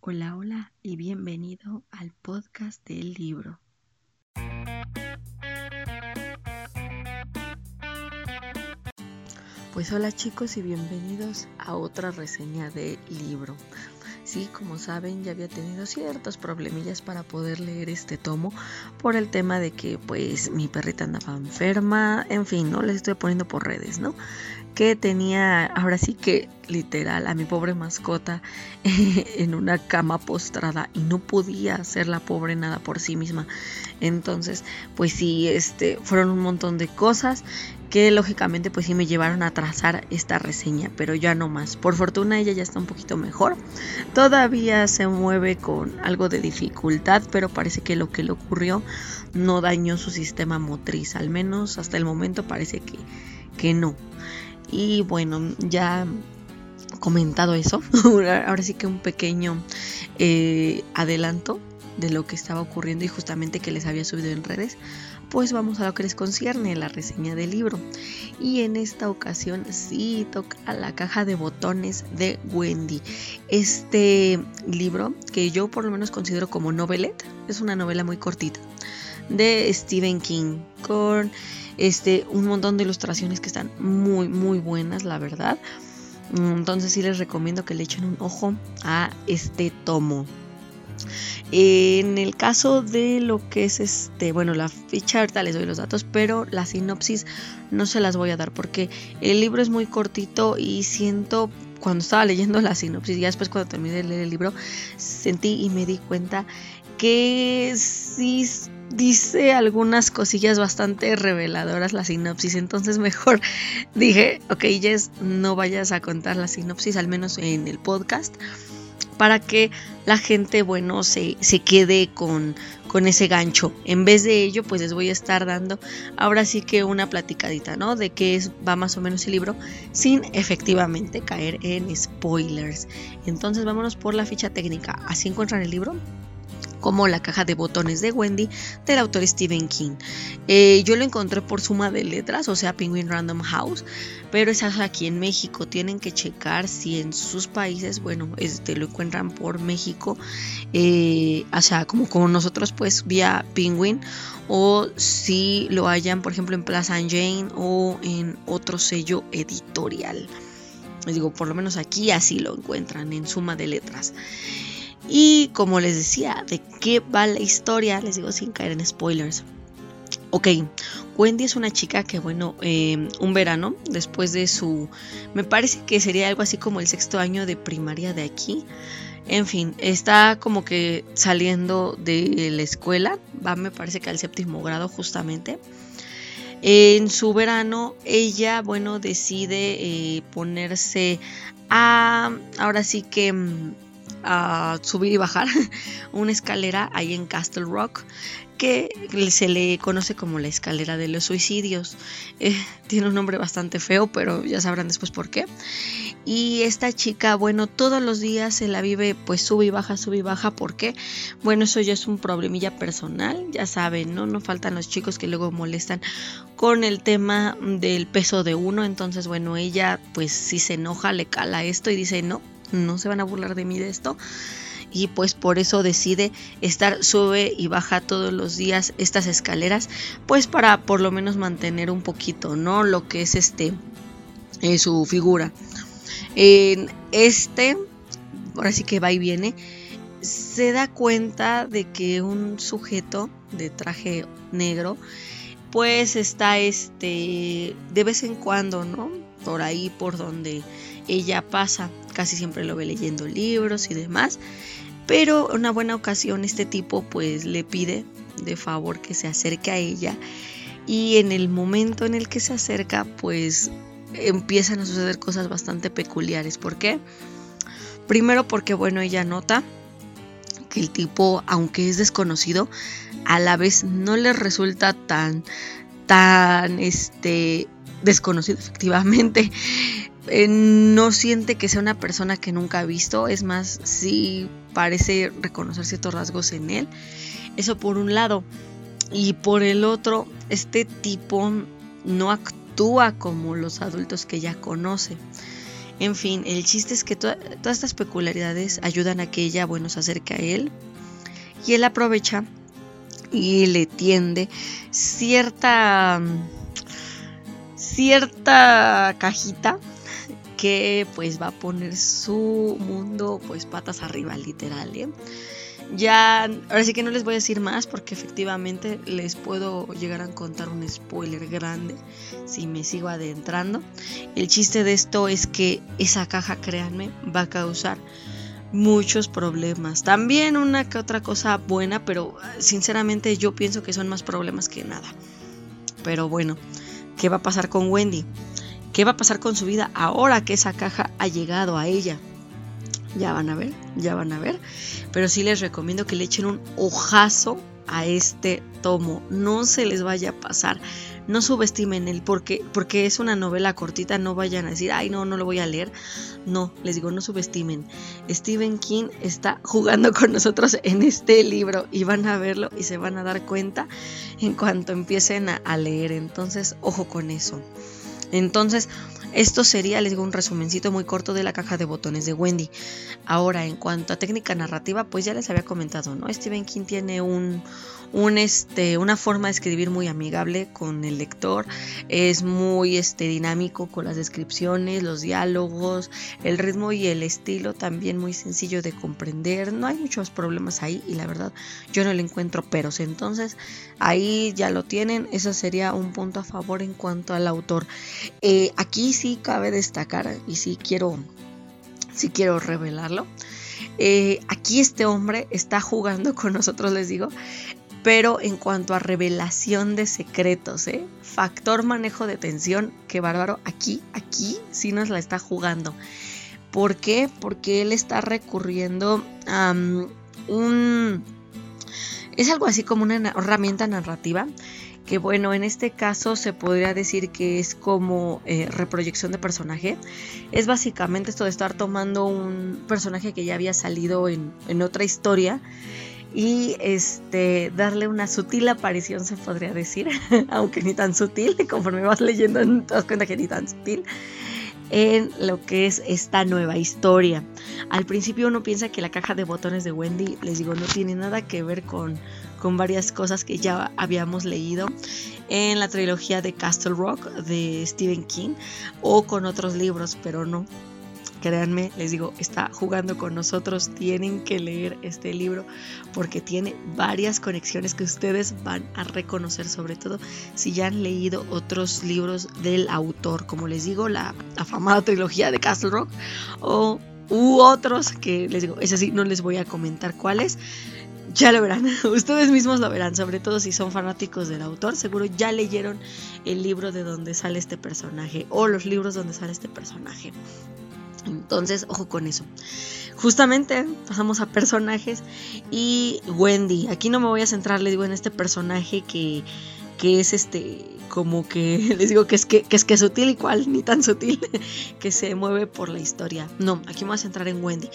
Hola, hola y bienvenido al podcast del libro. Pues hola chicos y bienvenidos a otra reseña de libro. Sí, como saben, ya había tenido ciertos problemillas para poder leer este tomo por el tema de que pues mi perrita andaba enferma, en fin, no les estoy poniendo por redes, ¿no? Que tenía, ahora sí que literal, a mi pobre mascota en una cama postrada y no podía hacer la pobre nada por sí misma. Entonces, pues sí, este, fueron un montón de cosas que lógicamente pues sí me llevaron a trazar esta reseña, pero ya no más. Por fortuna ella ya está un poquito mejor. Todavía se mueve con algo de dificultad, pero parece que lo que le ocurrió no dañó su sistema motriz, al menos hasta el momento parece que, que no. Y bueno, ya comentado eso, ahora sí que un pequeño eh, adelanto de lo que estaba ocurriendo y justamente que les había subido en redes pues vamos a lo que les concierne, la reseña del libro. Y en esta ocasión sí toca la caja de botones de Wendy. Este libro, que yo por lo menos considero como novelette, es una novela muy cortita, de Stephen King, con este, un montón de ilustraciones que están muy, muy buenas, la verdad. Entonces sí les recomiendo que le echen un ojo a este tomo. En el caso de lo que es este, bueno, la ficha ahorita les doy los datos, pero la sinopsis no se las voy a dar porque el libro es muy cortito y siento cuando estaba leyendo la sinopsis, y después cuando terminé de leer el libro, sentí y me di cuenta que sí dice algunas cosillas bastante reveladoras la sinopsis. Entonces mejor dije, ok, Jess, no vayas a contar la sinopsis, al menos en el podcast para que la gente, bueno, se, se quede con, con, ese gancho. En vez de ello, pues les voy a estar dando ahora sí que una platicadita, ¿no? De qué es, va más o menos el libro, sin efectivamente caer en spoilers. Entonces vámonos por la ficha técnica. Así encuentran el libro como La caja de botones de Wendy del autor Stephen King. Eh, yo lo encontré por suma de letras, o sea, Penguin Random House, pero es aquí en México. Tienen que checar si en sus países, bueno, este, lo encuentran por México, eh, o sea, como, como nosotros, pues vía Penguin, o si lo hayan, por ejemplo, en Plaza Jane o en otro sello editorial. Les digo, por lo menos aquí así lo encuentran en suma de letras. Y como les decía, ¿de qué va la historia? Les digo sin caer en spoilers. Ok, Wendy es una chica que, bueno, em, un verano, después de su, me parece que sería algo así como el sexto año de primaria de aquí. En fin, está como que saliendo de la escuela, va me parece que al séptimo grado justamente. En su verano, ella, bueno, decide eh, ponerse a, ahora sí que mm, a subir y bajar una escalera ahí en Castle Rock que se le conoce como la escalera de los suicidios. Eh, tiene un nombre bastante feo, pero ya sabrán después por qué. Y esta chica, bueno, todos los días se la vive, pues sube y baja, sube y baja. ¿Por qué? Bueno, eso ya es un problemilla personal, ya saben, ¿no? No faltan los chicos que luego molestan con el tema del peso de uno. Entonces, bueno, ella, pues si se enoja, le cala esto y dice, no, no se van a burlar de mí de esto. Y pues por eso decide estar sube y baja todos los días estas escaleras, pues para por lo menos mantener un poquito, ¿no? Lo que es este, eh, su figura. En este, ahora sí que va y viene, se da cuenta de que un sujeto de traje negro, pues está este, de vez en cuando, ¿no? Por ahí, por donde ella pasa, casi siempre lo ve leyendo libros y demás, pero una buena ocasión este tipo pues le pide de favor que se acerque a ella y en el momento en el que se acerca pues empiezan a suceder cosas bastante peculiares. ¿Por qué? Primero porque bueno, ella nota que el tipo, aunque es desconocido, a la vez no le resulta tan tan este desconocido efectivamente eh, no siente que sea una persona que nunca ha visto, es más, sí parece reconocer ciertos rasgos en él. Eso por un lado. Y por el otro, este tipo no actúa como los adultos que ya conoce. En fin, el chiste es que todas estas peculiaridades ayudan a que ella, bueno, se acerque a él y él aprovecha y le tiende cierta cierta cajita que pues va a poner su mundo pues patas arriba literal ¿eh? ya ahora sí que no les voy a decir más porque efectivamente les puedo llegar a contar un spoiler grande si me sigo adentrando el chiste de esto es que esa caja créanme va a causar muchos problemas. También una que otra cosa buena, pero sinceramente yo pienso que son más problemas que nada. Pero bueno, ¿qué va a pasar con Wendy? ¿Qué va a pasar con su vida ahora que esa caja ha llegado a ella? Ya van a ver, ya van a ver. Pero sí les recomiendo que le echen un ojazo a este tomo. No se les vaya a pasar no subestimen el porque porque es una novela cortita, no vayan a decir, "Ay, no, no lo voy a leer." No, les digo, no subestimen. Stephen King está jugando con nosotros en este libro y van a verlo y se van a dar cuenta en cuanto empiecen a, a leer. Entonces, ojo con eso. Entonces, esto sería, les digo, un resumencito muy corto de la caja de botones de Wendy. Ahora, en cuanto a técnica narrativa, pues ya les había comentado, ¿no? Stephen King tiene un, un, este, una forma de escribir muy amigable con el lector, es muy este, dinámico con las descripciones, los diálogos, el ritmo y el estilo también muy sencillo de comprender, no hay muchos problemas ahí y la verdad yo no le encuentro peros, entonces ahí ya lo tienen, eso sería un punto a favor en cuanto al autor. Eh, aquí sí cabe destacar y sí quiero, sí quiero revelarlo. Eh, aquí este hombre está jugando con nosotros, les digo, pero en cuanto a revelación de secretos, ¿eh? factor manejo de tensión, que bárbaro, aquí, aquí sí nos la está jugando. ¿Por qué? Porque él está recurriendo a un... Es algo así como una herramienta narrativa que bueno, en este caso se podría decir que es como eh, reproyección de personaje. Es básicamente esto de estar tomando un personaje que ya había salido en, en otra historia y este darle una sutil aparición se podría decir, aunque ni tan sutil, conforme vas leyendo te das cuenta que ni tan sutil en lo que es esta nueva historia. Al principio uno piensa que la caja de botones de Wendy, les digo, no tiene nada que ver con, con varias cosas que ya habíamos leído en la trilogía de Castle Rock de Stephen King o con otros libros, pero no créanme, les digo, está jugando con nosotros, tienen que leer este libro porque tiene varias conexiones que ustedes van a reconocer, sobre todo si ya han leído otros libros del autor, como les digo, la afamada trilogía de Castle Rock o u otros que les digo, es así, no les voy a comentar cuáles. Ya lo verán, ustedes mismos lo verán, sobre todo si son fanáticos del autor, seguro ya leyeron el libro de donde sale este personaje o los libros donde sale este personaje. Entonces, ojo con eso. Justamente pasamos a personajes y Wendy. Aquí no me voy a centrar, les digo, en este personaje que, que es este, como que les digo que es que, es que sutil igual, ni tan sutil, que se mueve por la historia. No, aquí me voy a centrar en Wendy.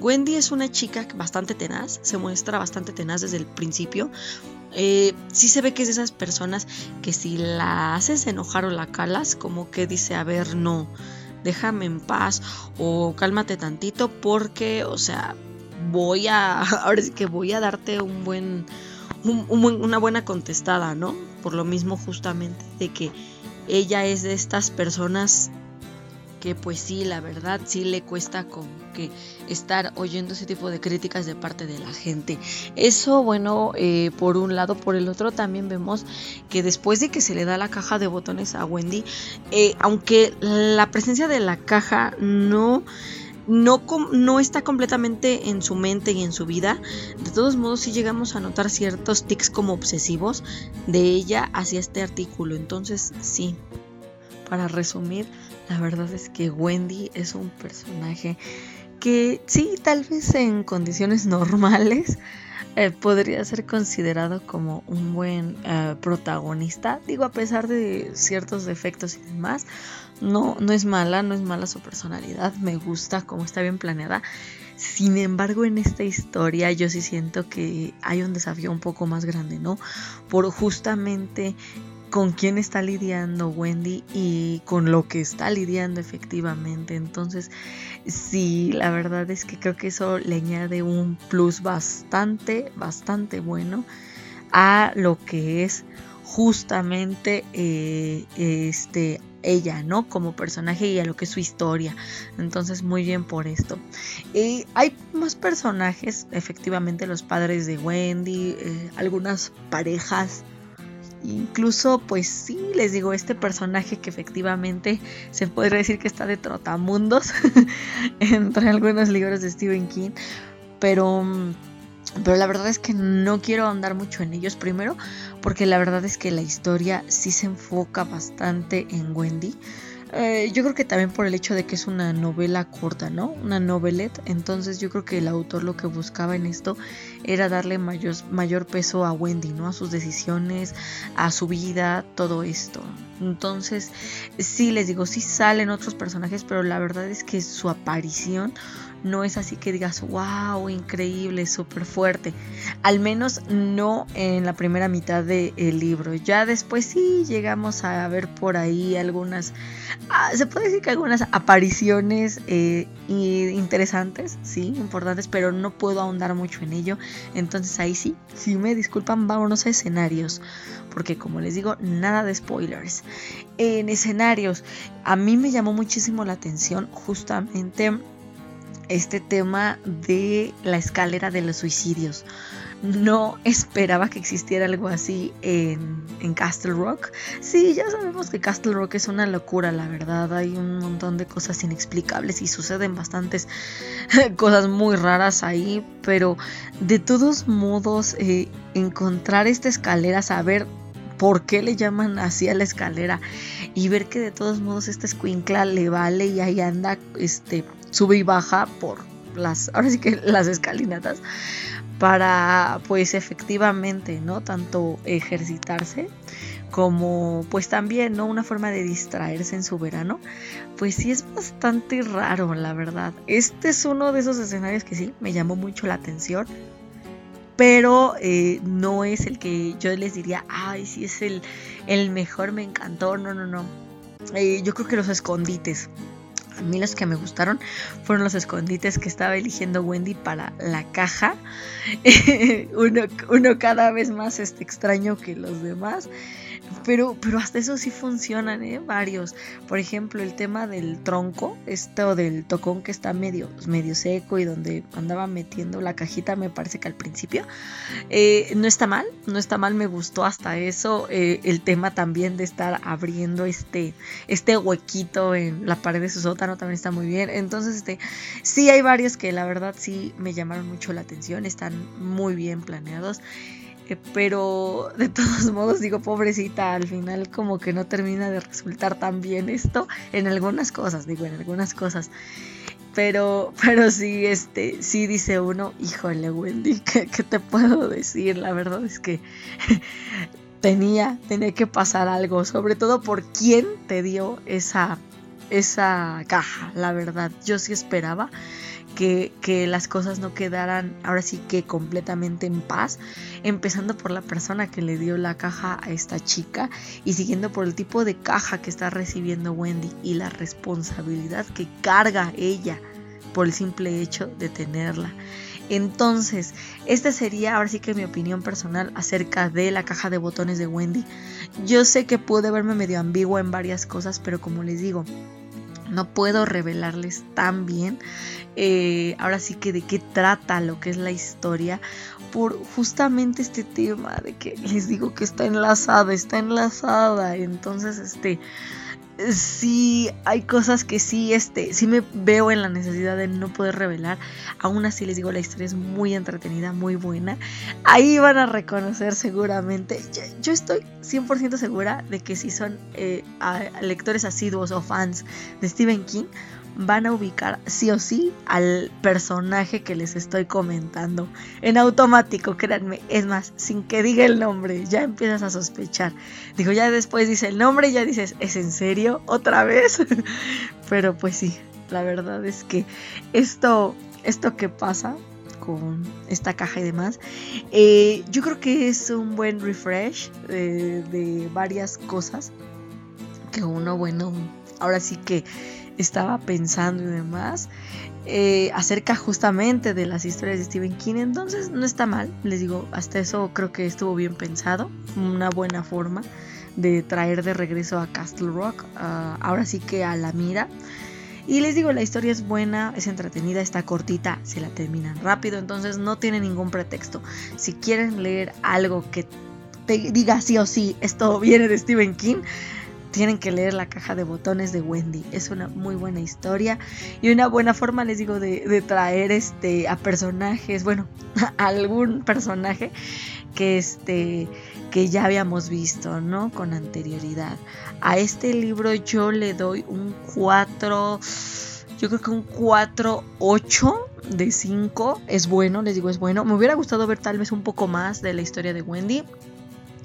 Wendy es una chica bastante tenaz, se muestra bastante tenaz desde el principio. Eh, sí se ve que es de esas personas que si la haces enojar o la calas, como que dice, a ver, no déjame en paz o cálmate tantito porque, o sea, voy a, ahora sí que voy a darte un buen, una buena contestada, ¿no? Por lo mismo justamente de que ella es de estas personas que pues sí, la verdad sí le cuesta como que estar oyendo ese tipo de críticas de parte de la gente. Eso, bueno, eh, por un lado, por el otro también vemos que después de que se le da la caja de botones a Wendy, eh, aunque la presencia de la caja no... No, no, está completamente en su mente y en su vida. De todos modos, sí llegamos a notar ciertos tics como obsesivos de ella hacia este artículo. Entonces, sí, para resumir, la verdad es que Wendy es un personaje que sí, tal vez en condiciones normales eh, podría ser considerado como un buen eh, protagonista. Digo, a pesar de ciertos defectos y demás, no, no es mala, no es mala su personalidad, me gusta como está bien planeada. Sin embargo, en esta historia yo sí siento que hay un desafío un poco más grande, ¿no? Por justamente con quién está lidiando Wendy y con lo que está lidiando efectivamente. Entonces, sí, la verdad es que creo que eso le añade un plus bastante, bastante bueno a lo que es justamente eh, este ella, ¿no? Como personaje y a lo que es su historia. Entonces, muy bien por esto. Y hay más personajes, efectivamente, los padres de Wendy, eh, algunas parejas. Incluso, pues sí, les digo, este personaje que efectivamente se podría decir que está de trotamundos entre algunos libros de Stephen King. Pero pero la verdad es que no quiero andar mucho en ellos primero, porque la verdad es que la historia sí se enfoca bastante en Wendy. Eh, yo creo que también por el hecho de que es una novela corta, ¿no? Una novelette. Entonces yo creo que el autor lo que buscaba en esto era darle mayor, mayor peso a Wendy, ¿no? A sus decisiones, a su vida, todo esto. Entonces, sí, les digo, sí salen otros personajes, pero la verdad es que su aparición no es así que digas, wow, increíble, súper fuerte. Al menos no en la primera mitad del libro. Ya después sí llegamos a ver por ahí algunas, ah, se puede decir que algunas apariciones eh, interesantes, sí, importantes, pero no puedo ahondar mucho en ello. Entonces ahí sí, si me disculpan, vámonos a escenarios. Porque como les digo, nada de spoilers. En escenarios, a mí me llamó muchísimo la atención justamente este tema de la escalera de los suicidios. No esperaba que existiera algo así en, Castle Rock. Sí, ya sabemos que Castle Rock es una locura, la verdad. Hay un montón de cosas inexplicables y suceden bastantes cosas muy raras ahí. Pero de todos modos, eh, encontrar esta escalera, saber por qué le llaman así a la escalera y ver que de todos modos esta escuincla le vale y ahí anda este sube y baja por las, ahora sí que las escalinatas, para pues efectivamente, ¿no? Tanto ejercitarse como pues también, ¿no? Una forma de distraerse en su verano, pues sí es bastante raro, la verdad. Este es uno de esos escenarios que sí me llamó mucho la atención, pero eh, no es el que yo les diría, ay, sí es el, el mejor, me encantó, no, no, no. Eh, yo creo que los escondites a mí los que me gustaron fueron los escondites que estaba eligiendo Wendy para la caja. uno, uno, cada vez más este, extraño que los demás. Pero, pero hasta eso sí funcionan, ¿eh? Varios. Por ejemplo, el tema del tronco, esto del tocón que está medio, medio seco y donde andaba metiendo la cajita, me parece que al principio. Eh, no está mal, no está mal, me gustó hasta eso. Eh, el tema también de estar abriendo este, este huequito en la pared de su sótano también está muy bien. Entonces, este, sí hay varios que la verdad sí me llamaron mucho la atención, están muy bien planeados. Eh, pero de todos modos digo, pobrecita, al final como que no termina de resultar tan bien esto en algunas cosas, digo, en algunas cosas. Pero, pero sí, este, sí dice uno, híjole, Wendy, ¿qué, qué te puedo decir? La verdad es que tenía, tenía que pasar algo, sobre todo por quién te dio esa, esa caja, la verdad. Yo sí esperaba que, las cosas no quedaran ahora sí que completamente en paz, empezando por la persona que le dio la caja a esta chica y siguiendo por el tipo de caja que está recibiendo Wendy y la responsabilidad que carga ella por el simple hecho de tenerla. Entonces, esta sería ahora sí que mi opinión personal acerca de la caja de botones de Wendy. Yo sé que pude verme medio ambigua en varias cosas, pero como les digo, no puedo revelarles tan bien eh, ahora sí que de qué trata lo que es la historia por justamente este tema de que les digo que está enlazada está enlazada. Entonces este sí hay cosas que sí, este, sí me veo en la necesidad de no poder revelar. Aún así les digo, la historia es muy entretenida, muy buena. Ahí van a reconocer seguramente. Yo, estoy 100% segura de que si son eh, lectores asiduos o fans de Stephen King, van a ubicar sí o sí al personaje que les estoy comentando. En automático, créanme. Es más, sin que diga el nombre, ya empiezas a sospechar. Digo, ya después dice el nombre ya dices, ¿es en serio? ¿Otra vez? Pero pues sí, la verdad es que esto, esto que pasa con esta caja y demás. Eh, yo creo que es un buen refresh de varias cosas que uno, bueno, ahora sí que estaba pensando y demás. Eh, acerca justamente de las historias de Stephen King. Entonces no está mal, les digo, hasta eso creo que estuvo bien pensado, una buena forma de traer de regreso a Castle Rock, ahora sí que a la mira. Y les digo, la historia es buena, es entretenida, está cortita, se la terminan rápido, entonces no tiene ningún pretexto. Si quieren leer algo que te diga sí o sí, esto viene de Stephen King, tienen que leer La caja de botones de Wendy. Es una muy buena historia y una buena forma, les digo, de, traer este, a personajes, bueno, algún personaje que, este, que ya habíamos visto, ¿no? Con anterioridad. A este libro yo le doy un 4, yo creo que un 4, 8 de 5. Es bueno, les digo, es bueno. Me hubiera gustado ver tal vez un poco más de la historia de Wendy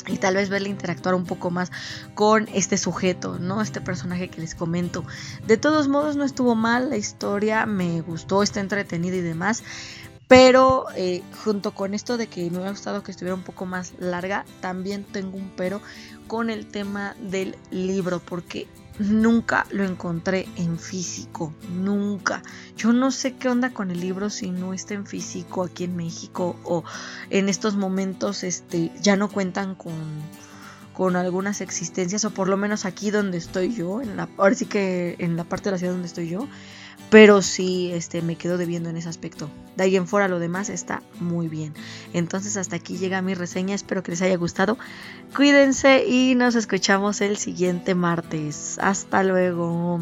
y tal vez verle interactuar un poco más con este sujeto, ¿no? Este personaje que les comento. De todos modos, no estuvo mal la historia, me gustó, está entretenida y demás. Pero eh, junto con esto de que me hubiera gustado que estuviera un poco más larga, también tengo un pero con el tema del libro, porque nunca lo encontré en físico, nunca. Yo no sé qué onda con el libro si no está en físico aquí en México o en estos momentos este ya no cuentan con con algunas existencias o por lo menos aquí donde estoy yo, en la ahora sí que en la parte de la ciudad donde estoy yo, pero sí este, me quedo debiendo en ese aspecto. De ahí en fuera lo demás está muy bien. Entonces hasta aquí llega mi reseña, espero que les haya gustado. Cuídense y nos escuchamos el siguiente martes. Hasta luego.